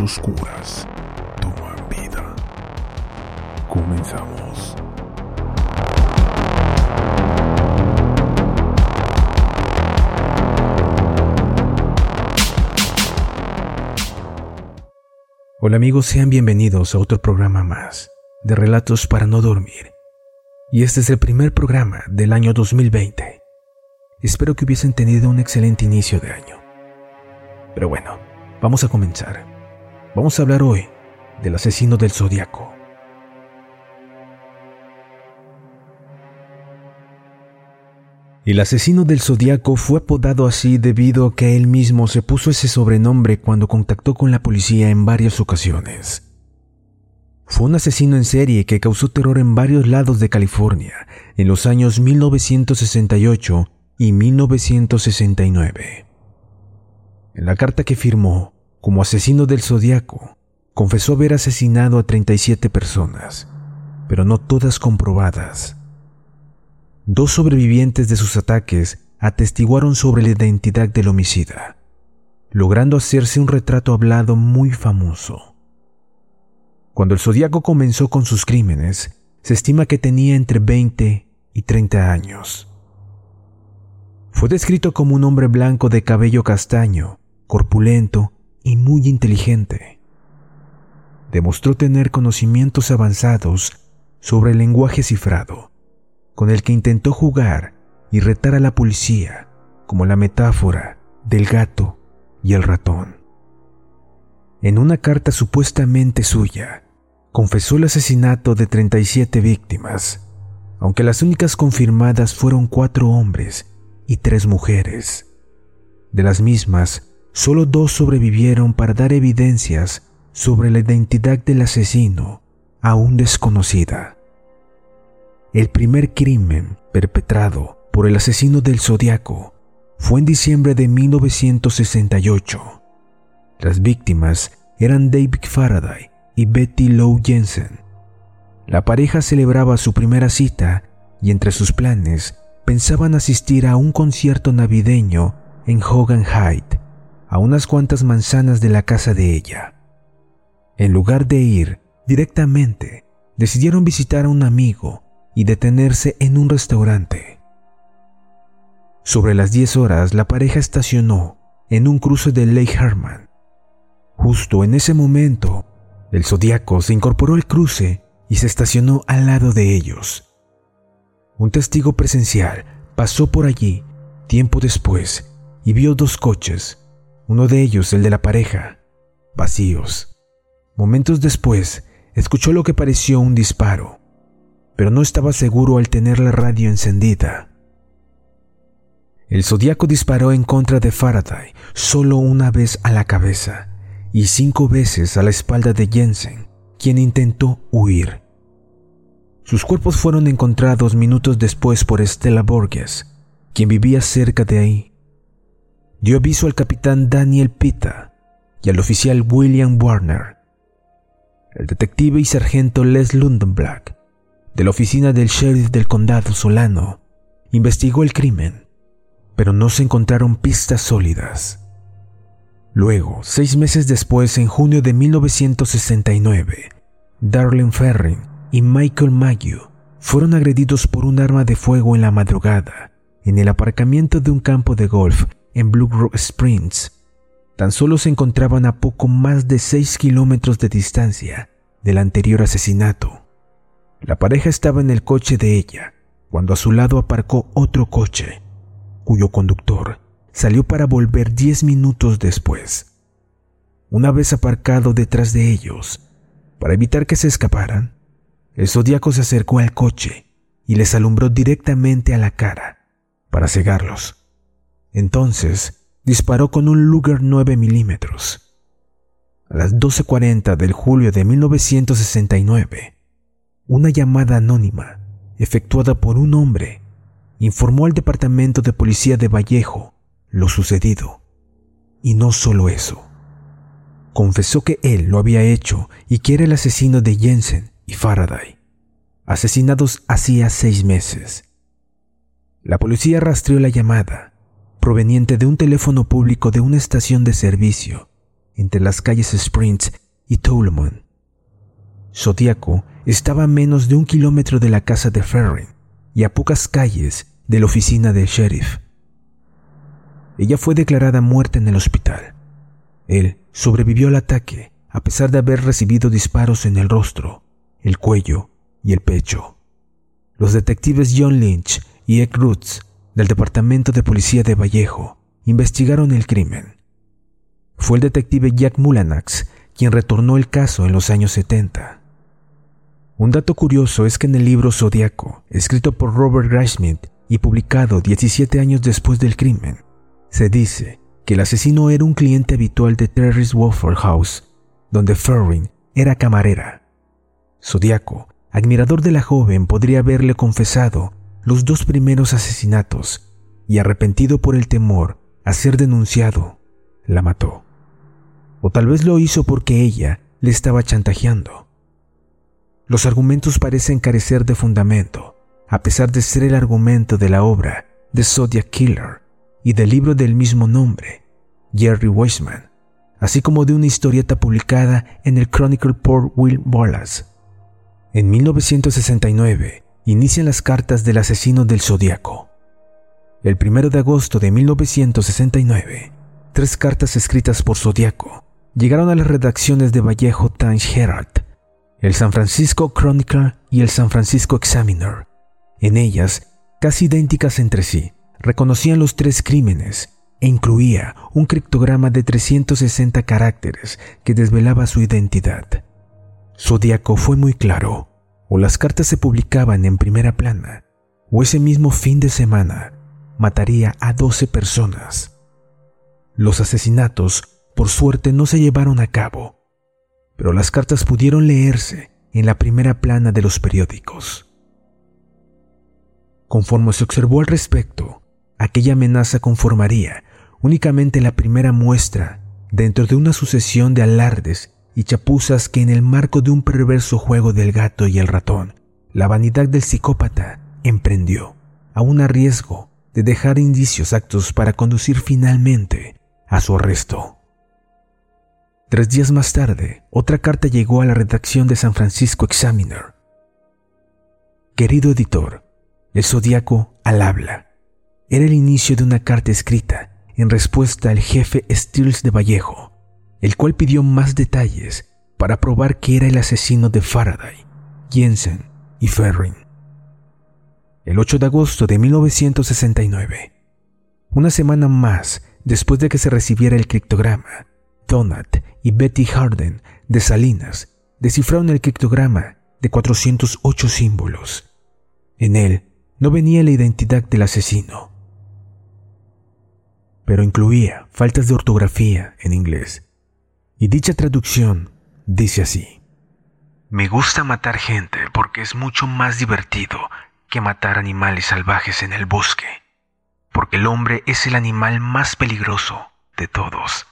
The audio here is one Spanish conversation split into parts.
oscuras toman vida. Comenzamos. Hola amigos, sean bienvenidos a otro programa más de Relatos para no dormir. Y este es el primer programa del año 2020. Espero que hubiesen tenido un excelente inicio de año. Pero bueno, vamos a comenzar. Vamos a hablar hoy del asesino del zodiaco. El asesino del zodiaco fue apodado así debido a que él mismo se puso ese sobrenombre cuando contactó con la policía en varias ocasiones. Fue un asesino en serie que causó terror en varios lados de California en los años 1968 y 1969. En la carta que firmó como asesino del zodiaco, confesó haber asesinado a 37 personas, pero no todas comprobadas. Dos sobrevivientes de sus ataques atestiguaron sobre la identidad del homicida, logrando hacerse un retrato hablado muy famoso. Cuando el zodiaco comenzó con sus crímenes, se estima que tenía entre 20 y 30 años. Fue descrito como un hombre blanco de cabello castaño, corpulento y muy inteligente. Demostró tener conocimientos avanzados sobre el lenguaje cifrado con el que intentó jugar y retar a la policía como la metáfora del gato y el ratón. En una carta supuestamente suya, confesó el asesinato de 37 víctimas, aunque las únicas confirmadas fueron cuatro hombres y tres mujeres. De las mismas, solo dos sobrevivieron para dar evidencias sobre la identidad del asesino, aún desconocida. El primer crimen perpetrado por el asesino del Zodiaco fue en diciembre de 1968. Las víctimas eran David Faraday y Betty Lowe Jensen. La pareja celebraba su primera cita y entre sus planes pensaban asistir a un concierto navideño en Hogan Heights, a unas cuantas manzanas de la casa de ella. En lugar de ir directamente, decidieron visitar a un amigo y detenerse en un restaurante. Sobre las 10 horas, la pareja estacionó en un cruce de Lake Herman. Justo en ese momento, el zodiaco se incorporó al cruce y se estacionó al lado de ellos. Un testigo presencial pasó por allí tiempo después y vio dos coches, uno de ellos el de la pareja, vacíos. Momentos después, escuchó lo que pareció un disparo pero no estaba seguro al tener la radio encendida. El zodiaco disparó en contra de Faraday solo una vez a la cabeza y cinco veces a la espalda de Jensen, quien intentó huir. Sus cuerpos fueron encontrados minutos después por Stella Borges, quien vivía cerca de ahí. Dio aviso al capitán Daniel Pita y al oficial William Warner. El detective y sargento Les Lundenblack de la oficina del sheriff del condado Solano investigó el crimen, pero no se encontraron pistas sólidas. Luego, seis meses después, en junio de 1969, Darlene Ferrin y Michael Maggio fueron agredidos por un arma de fuego en la madrugada en el aparcamiento de un campo de golf en Blue Rock Springs. Tan solo se encontraban a poco más de seis kilómetros de distancia del anterior asesinato. La pareja estaba en el coche de ella cuando a su lado aparcó otro coche, cuyo conductor salió para volver diez minutos después. Una vez aparcado detrás de ellos, para evitar que se escaparan, el zodiaco se acercó al coche y les alumbró directamente a la cara para cegarlos. Entonces disparó con un Luger 9 milímetros. A las 12.40 del julio de 1969, una llamada anónima, efectuada por un hombre, informó al Departamento de Policía de Vallejo lo sucedido. Y no solo eso. Confesó que él lo había hecho y que era el asesino de Jensen y Faraday, asesinados hacía seis meses. La policía rastreó la llamada proveniente de un teléfono público de una estación de servicio entre las calles Springs y Toulon. Zodíaco estaba a menos de un kilómetro de la casa de Ferrin y a pocas calles de la oficina del sheriff. Ella fue declarada muerta en el hospital. Él sobrevivió al ataque a pesar de haber recibido disparos en el rostro, el cuello y el pecho. Los detectives John Lynch y Ed Roots del Departamento de Policía de Vallejo investigaron el crimen. Fue el detective Jack Mulanax quien retornó el caso en los años 70. Un dato curioso es que en el libro Zodíaco, escrito por Robert Graysmith y publicado 17 años después del crimen, se dice que el asesino era un cliente habitual de Terry's Waffle House, donde Ferrin era camarera. Zodíaco, admirador de la joven, podría haberle confesado los dos primeros asesinatos y arrepentido por el temor a ser denunciado, la mató. O tal vez lo hizo porque ella le estaba chantajeando. Los argumentos parecen carecer de fundamento, a pesar de ser el argumento de la obra The Zodiac Killer y del libro del mismo nombre, Jerry Weissman, así como de una historieta publicada en el Chronicle por Will Wallace. En 1969 inician las cartas del asesino del zodiaco. El 1 de agosto de 1969, tres cartas escritas por Zodiaco llegaron a las redacciones de Vallejo Times Herald, el San Francisco Chronicle y el San Francisco Examiner. En ellas, casi idénticas entre sí, reconocían los tres crímenes e incluía un criptograma de 360 caracteres que desvelaba su identidad. Zodíaco fue muy claro, o las cartas se publicaban en primera plana, o ese mismo fin de semana mataría a 12 personas. Los asesinatos por suerte no se llevaron a cabo, pero las cartas pudieron leerse en la primera plana de los periódicos. Conforme se observó al respecto, aquella amenaza conformaría únicamente la primera muestra dentro de una sucesión de alardes y chapuzas que en el marco de un perverso juego del gato y el ratón, la vanidad del psicópata emprendió, a un riesgo de dejar indicios actos para conducir finalmente a su arresto. Tres días más tarde, otra carta llegó a la redacción de San Francisco Examiner. Querido editor, el zodiaco al habla. Era el inicio de una carta escrita en respuesta al jefe Stills de Vallejo, el cual pidió más detalles para probar que era el asesino de Faraday, Jensen y Ferrin. El 8 de agosto de 1969, una semana más después de que se recibiera el criptograma, Donat y Betty Harden de Salinas descifraron el criptograma de 408 símbolos. En él no venía la identidad del asesino, pero incluía faltas de ortografía en inglés. Y dicha traducción dice así. Me gusta matar gente porque es mucho más divertido que matar animales salvajes en el bosque, porque el hombre es el animal más peligroso de todos.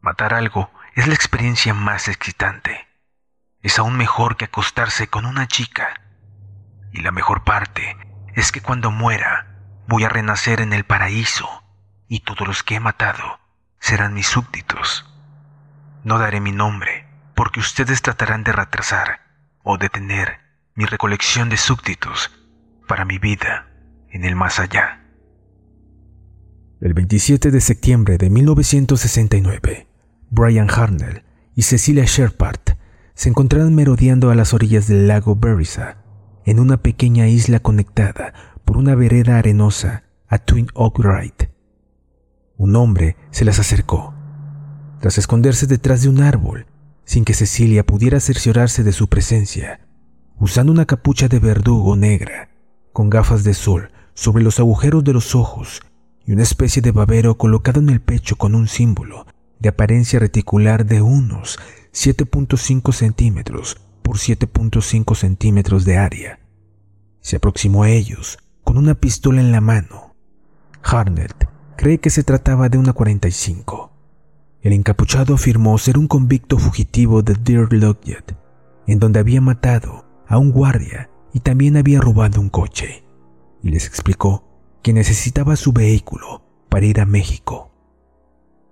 Matar algo es la experiencia más excitante. Es aún mejor que acostarse con una chica. Y la mejor parte es que cuando muera voy a renacer en el paraíso y todos los que he matado serán mis súbditos. No daré mi nombre porque ustedes tratarán de retrasar o detener mi recolección de súbditos para mi vida en el más allá. El 27 de septiembre de 1969, Brian Harnell y Cecilia Sherpart se encontraron merodeando a las orillas del lago Berrysa, en una pequeña isla conectada por una vereda arenosa a Twin Oak Ride. Un hombre se las acercó. Tras esconderse detrás de un árbol, sin que Cecilia pudiera cerciorarse de su presencia, usando una capucha de verdugo negra, con gafas de sol sobre los agujeros de los ojos y una especie de babero colocado en el pecho con un símbolo de apariencia reticular de unos 7.5 centímetros por 7.5 centímetros de área. Se aproximó a ellos con una pistola en la mano. Harnett cree que se trataba de una 45. El encapuchado afirmó ser un convicto fugitivo de Deer Lodge, en donde había matado a un guardia y también había robado un coche, y les explicó que necesitaba su vehículo para ir a México.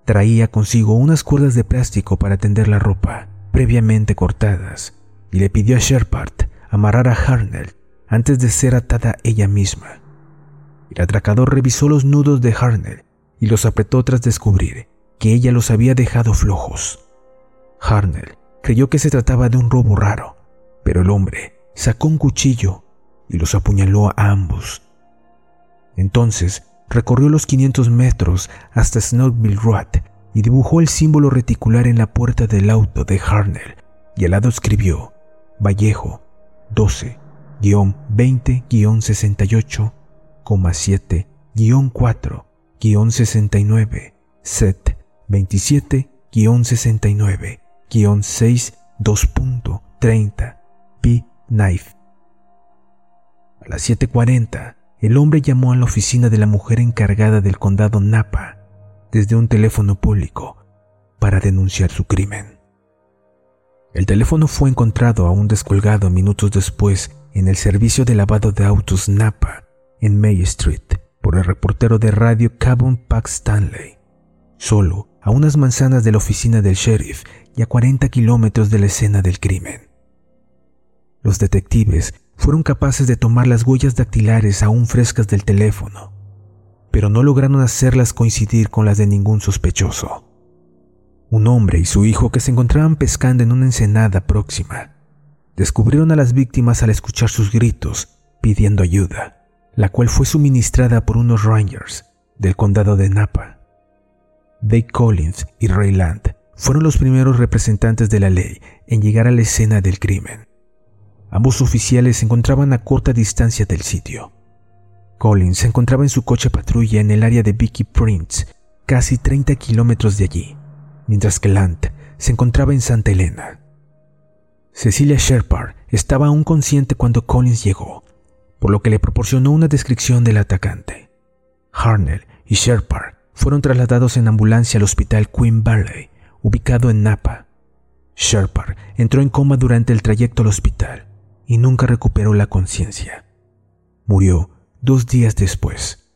Traía consigo unas cuerdas de plástico para tender la ropa, previamente cortadas, y le pidió a Sherpard amarrar a Harnell antes de ser atada ella misma. El atracador revisó los nudos de Harnell y los apretó tras descubrir que ella los había dejado flojos. Harnell creyó que se trataba de un robo raro, pero el hombre sacó un cuchillo y los apuñaló a ambos. Entonces recorrió los 500 metros hasta Snowville Road y dibujó el símbolo reticular en la puerta del auto de Harnell y al lado escribió Vallejo 12-20-68,7-4-69 set 27-69-6 2.30 P Knife. A las 7:40 el hombre llamó a la oficina de la mujer encargada del condado Napa desde un teléfono público para denunciar su crimen. El teléfono fue encontrado aún descolgado minutos después en el servicio de lavado de autos Napa en May Street por el reportero de radio Cabon Pax Stanley, solo a unas manzanas de la oficina del sheriff y a 40 kilómetros de la escena del crimen. Los detectives fueron capaces de tomar las huellas dactilares aún frescas del teléfono, pero no lograron hacerlas coincidir con las de ningún sospechoso. Un hombre y su hijo que se encontraban pescando en una ensenada próxima descubrieron a las víctimas al escuchar sus gritos pidiendo ayuda, la cual fue suministrada por unos rangers del condado de Napa. Dave Collins y Ray Land fueron los primeros representantes de la ley en llegar a la escena del crimen. Ambos oficiales se encontraban a corta distancia del sitio. Collins se encontraba en su coche patrulla en el área de Vicky Prince, casi 30 kilómetros de allí, mientras que Lant se encontraba en Santa Elena. Cecilia Sherpard estaba aún consciente cuando Collins llegó, por lo que le proporcionó una descripción del atacante. Harnell y Sherpard fueron trasladados en ambulancia al hospital Queen Valley, ubicado en Napa. Sherpard entró en coma durante el trayecto al hospital y nunca recuperó la conciencia. Murió dos días después.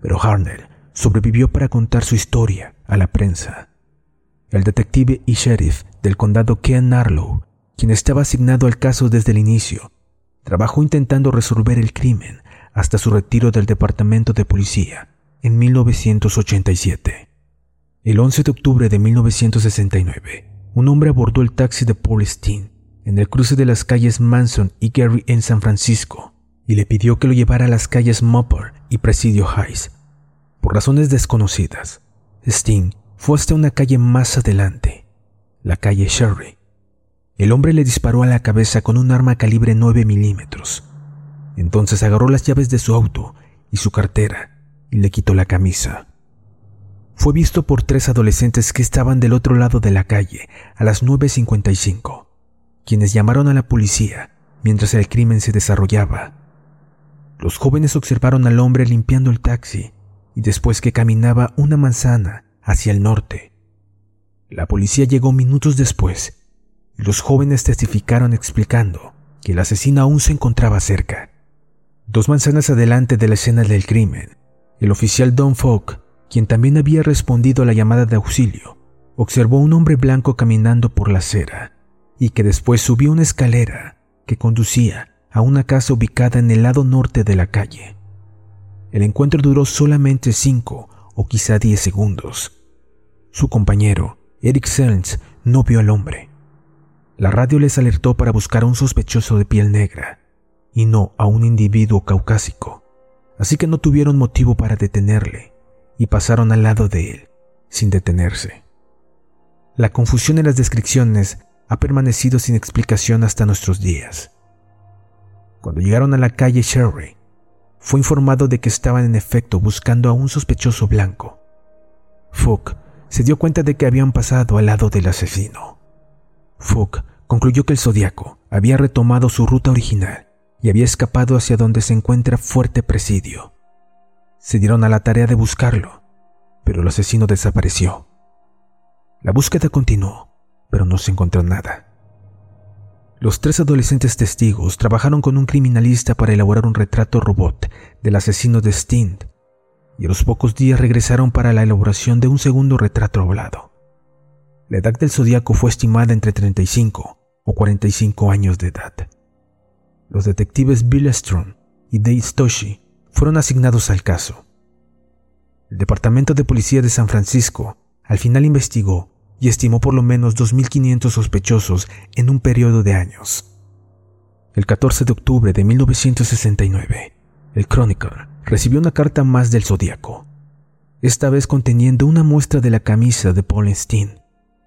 Pero Harnell sobrevivió para contar su historia a la prensa. El detective y sheriff del condado Ken Narlow, quien estaba asignado al caso desde el inicio, trabajó intentando resolver el crimen hasta su retiro del departamento de policía en 1987. El 11 de octubre de 1969, un hombre abordó el taxi de Paul Steen en el cruce de las calles Manson y Gary en San Francisco y le pidió que lo llevara a las calles Mopper y Presidio Heights. Por razones desconocidas, Sting fue hasta una calle más adelante, la calle Sherry. El hombre le disparó a la cabeza con un arma calibre 9 milímetros. Entonces agarró las llaves de su auto y su cartera le quitó la camisa. Fue visto por tres adolescentes que estaban del otro lado de la calle a las 9.55 quienes llamaron a la policía mientras el crimen se desarrollaba. Los jóvenes observaron al hombre limpiando el taxi y después que caminaba una manzana hacia el norte. La policía llegó minutos después y los jóvenes testificaron explicando que el asesino aún se encontraba cerca. Dos manzanas adelante de la escena del crimen, el oficial Don Falk, quien también había respondido a la llamada de auxilio, observó un hombre blanco caminando por la acera y que después subió una escalera que conducía a una casa ubicada en el lado norte de la calle. El encuentro duró solamente cinco o quizá diez segundos. Su compañero, Eric Selns, no vio al hombre. La radio les alertó para buscar a un sospechoso de piel negra y no a un individuo caucásico, así que no tuvieron motivo para detenerle y pasaron al lado de él, sin detenerse. La confusión en las descripciones ha permanecido sin explicación hasta nuestros días. Cuando llegaron a la calle Sherry, fue informado de que estaban en efecto buscando a un sospechoso blanco. Fook se dio cuenta de que habían pasado al lado del asesino. Fook concluyó que el zodiaco había retomado su ruta original y había escapado hacia donde se encuentra Fuerte Presidio. Se dieron a la tarea de buscarlo, pero el asesino desapareció. La búsqueda continuó pero no se encontró nada. Los tres adolescentes testigos trabajaron con un criminalista para elaborar un retrato robot del asesino de Stint y a los pocos días regresaron para la elaboración de un segundo retrato hablado. La edad del zodiaco fue estimada entre 35 o 45 años de edad. Los detectives Bill Strong y Dave Stoshi fueron asignados al caso. El Departamento de Policía de San Francisco al final investigó y estimó por lo menos 2.500 sospechosos en un periodo de años. El 14 de octubre de 1969, el Chronicle recibió una carta más del Zodíaco, esta vez conteniendo una muestra de la camisa de Paul Steen,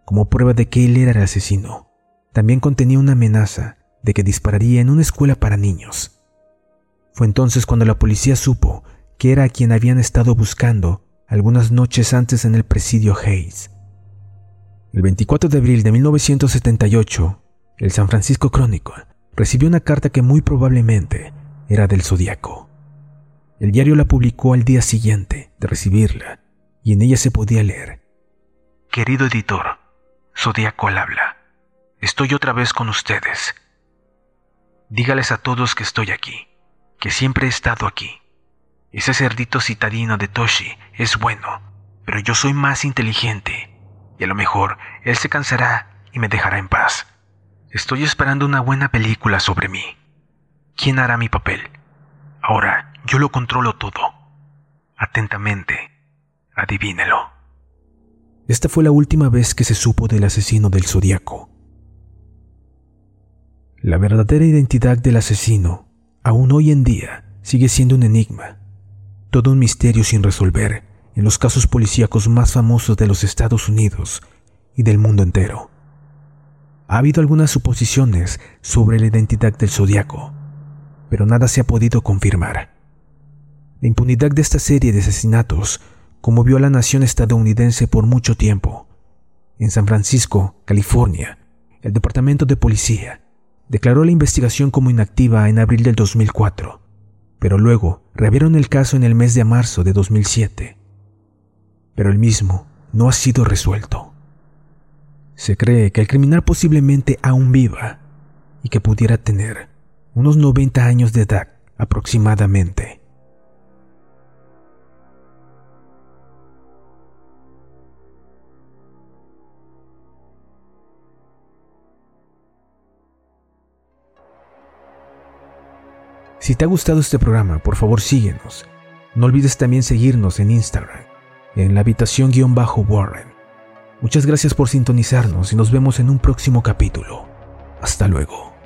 como prueba de que él era el asesino. También contenía una amenaza de que dispararía en una escuela para niños. Fue entonces cuando la policía supo que era a quien habían estado buscando algunas noches antes en el presidio Hayes. El 24 de abril de 1978, el San Francisco Chronicle recibió una carta que muy probablemente era del Zodíaco. El diario la publicó al día siguiente de recibirla y en ella se podía leer. Querido editor, Zodíaco al habla. Estoy otra vez con ustedes. Dígales a todos que estoy aquí, que siempre he estado aquí. Ese cerdito citadino de Toshi es bueno, pero yo soy más inteligente y a lo mejor él se cansará y me dejará en paz. Estoy esperando una buena película sobre mí. ¿Quién hará mi papel? Ahora yo lo controlo todo. Atentamente, adivínelo. Esta fue la última vez que se supo del asesino del zodiaco. La verdadera identidad del asesino, aún hoy en día, sigue siendo un enigma, todo un misterio sin resolver en los casos policíacos más famosos de los Estados Unidos y del mundo entero. Ha habido algunas suposiciones sobre la identidad del zodiaco, pero nada se ha podido confirmar. La impunidad de esta serie de asesinatos conmovió a la nación estadounidense por mucho tiempo. En San Francisco, California, el Departamento de Policía declaró la investigación como inactiva en abril del 2004, pero luego reabrieron el caso en el mes de marzo de 2007 pero el mismo no ha sido resuelto. Se cree que el criminal posiblemente aún viva y que pudiera tener unos 90 años de edad aproximadamente. Si te ha gustado este programa, por favor síguenos. No olvides también seguirnos en Instagram en la habitación-warren. Muchas gracias por sintonizarnos y nos vemos en un próximo capítulo. Hasta luego.